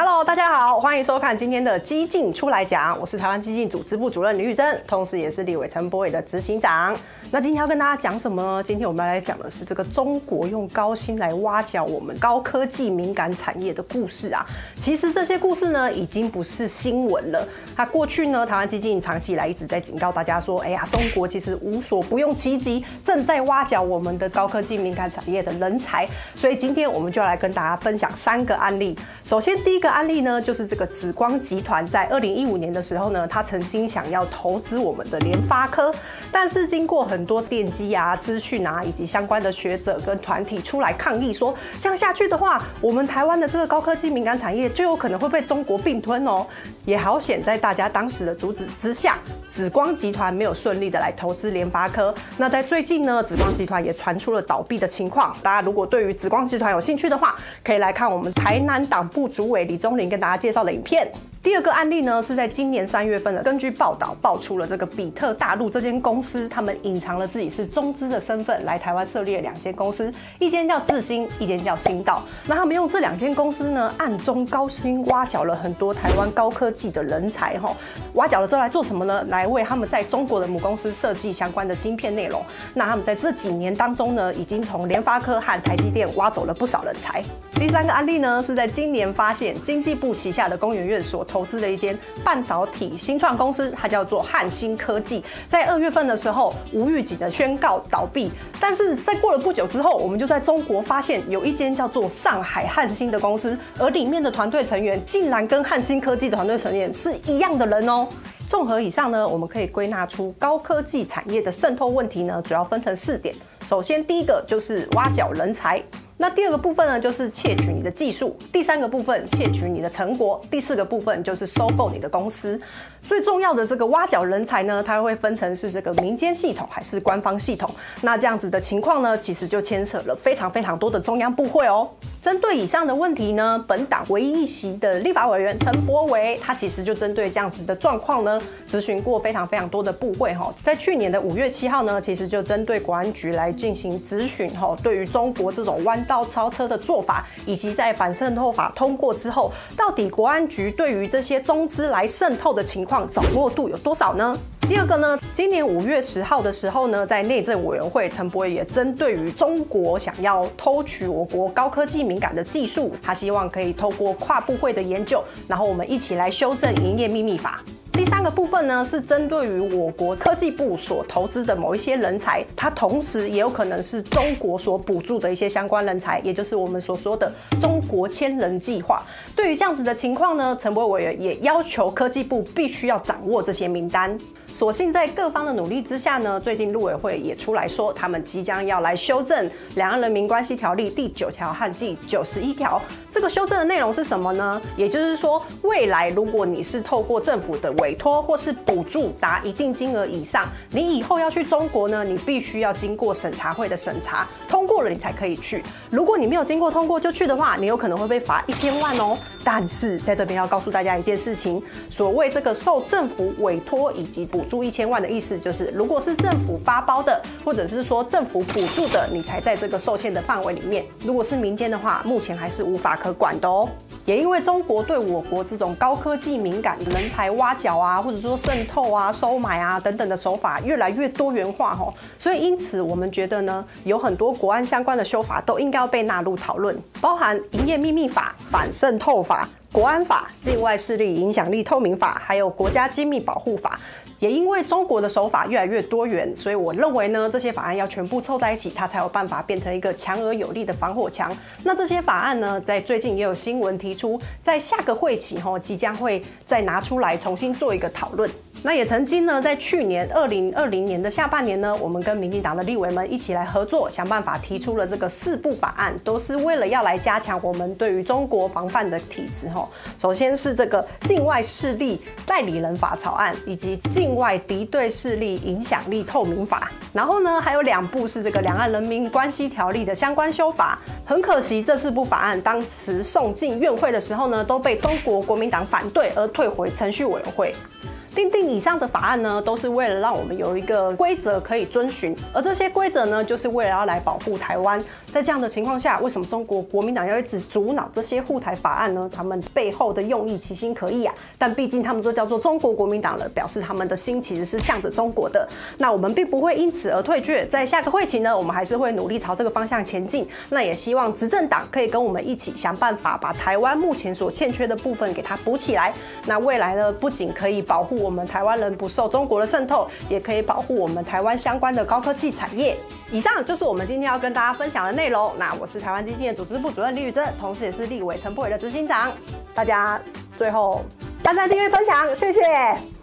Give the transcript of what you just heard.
Hello，大家好，欢迎收看今天的基进出来讲，我是台湾基进组织部主任李宇珍，同时也是立委陈柏伟的执行长。那今天要跟大家讲什么呢？今天我们要来讲的是这个中国用高薪来挖角我们高科技敏感产业的故事啊。其实这些故事呢，已经不是新闻了。它过去呢，台湾基进长期以来一直在警告大家说，哎呀，中国其实无所不用其极，正在挖角我们的高科技敏感产业的人才。所以今天我们就来跟大家分享三个案例。首先第一个。案例呢，就是这个紫光集团在二零一五年的时候呢，他曾经想要投资我们的联发科，但是经过很多电机啊、资讯啊以及相关的学者跟团体出来抗议说，这样下去的话，我们台湾的这个高科技敏感产业就有可能会被中国并吞哦。也好险，在大家当时的阻止之下，紫光集团没有顺利的来投资联发科。那在最近呢，紫光集团也传出了倒闭的情况。大家如果对于紫光集团有兴趣的话，可以来看我们台南党部主委李钟林跟大家介绍的影片。第二个案例呢，是在今年三月份的，根据报道爆出了这个比特大陆这间公司，他们隐藏了自己是中资的身份来台湾设立了两间公司，一间叫智新，一间叫新道。那他们用这两间公司呢，暗中高薪挖角了很多台湾高科技的人才哈。挖角了之后来做什么呢？来为他们在中国的母公司设计相关的晶片内容。那他们在这几年当中呢，已经从联发科和台积电挖走了不少人才。第三个案例呢，是在今年发现经济部旗下的工研院所投资的一间半导体新创公司，它叫做汉芯科技，在二月份的时候无预警的宣告倒闭。但是在过了不久之后，我们就在中国发现有一间叫做上海汉芯的公司，而里面的团队成员竟然跟汉芯科技的团队成员是一样的人哦。综合以上呢，我们可以归纳出高科技产业的渗透问题呢，主要分成四点。首先，第一个就是挖角人才。那第二个部分呢，就是窃取你的技术；第三个部分，窃取你的成果；第四个部分就是收购你的公司。最重要的这个挖角人才呢，它会分成是这个民间系统还是官方系统。那这样子的情况呢，其实就牵扯了非常非常多的中央部会哦。针对以上的问题呢，本党唯一一席的立法委员陈柏惟，他其实就针对这样子的状况呢，质询过非常非常多的部会哈。在去年的五月七号呢，其实就针对国安局来进行质询哈，对于中国这种弯道超车的做法，以及在反渗透法通过之后，到底国安局对于这些中资来渗透的情况掌握度有多少呢？第二个呢，今年五月十号的时候呢，在内政委员会，陈柏惟也针对于中国想要偷取我国高科技敏感的技术，他希望可以透过跨部会的研究，然后我们一起来修正营业秘密法。第三个部分呢，是针对于我国科技部所投资的某一些人才，它同时也有可能是中国所补助的一些相关人才，也就是我们所说的中国千人计划。对于这样子的情况呢，陈博委员也要求科技部必须要掌握这些名单。所幸在各方的努力之下呢，最近陆委会也出来说，他们即将要来修正《两岸人民关系条例》第九条和第九十一条。这个修正的内容是什么呢？也就是说，未来如果你是透过政府的委托或是补助达一定金额以上，你以后要去中国呢，你必须要经过审查会的审查，通过了你才可以去。如果你没有经过通过就去的话，你有可能会被罚一千万哦。但是在这边要告诉大家一件事情，所谓这个受政府委托以及补助一千万的意思，就是如果是政府发包的，或者是说政府补助的，你才在这个受限的范围里面。如果是民间的话，目前还是无法可管的哦。也因为中国对我国这种高科技敏感人才挖角啊，或者说渗透啊、收买啊等等的手法越来越多元化吼，所以因此我们觉得呢，有很多国安相关的修法都应该要被纳入讨论，包含营业秘密法、反渗透法、国安法、境外势力影响力透明法，还有国家机密保护法。也因为中国的手法越来越多元，所以我认为呢，这些法案要全部凑在一起，它才有办法变成一个强而有力的防火墙。那这些法案呢，在最近也有新闻提出，在下个会期吼，即将会再拿出来重新做一个讨论。那也曾经呢，在去年二零二零年的下半年呢，我们跟民进党的立委们一起来合作，想办法提出了这个四部法案，都是为了要来加强我们对于中国防范的体制吼。首先是这个境外势力代理人法草案，以及境外敌对势力影响力透明法。然后呢，还有两部是这个两岸人民关系条例的相关修法。很可惜，这四部法案当时送进院会的时候呢，都被中国国民党反对而退回程序委员会。订定以上的法案呢，都是为了让我们有一个规则可以遵循，而这些规则呢，就是为了要来保护台湾。在这样的情况下，为什么中国国民党要一直阻挠这些护台法案呢？他们背后的用意其心可诣啊，但毕竟他们都叫做中国国民党了，表示他们的心其实是向着中国的。那我们并不会因此而退却，在下个会期呢，我们还是会努力朝这个方向前进。那也希望执政党可以跟我们一起想办法，把台湾目前所欠缺的部分给它补起来。那未来呢，不仅可以保护我们台湾人不受中国的渗透，也可以保护我们台湾相关的高科技产业。以上就是我们今天要跟大家分享的内容。那我是台湾基金的组织部主任李宇珍，同时也是立委陈柏伟的执行长。大家最后，按赞、订阅、分享，谢谢。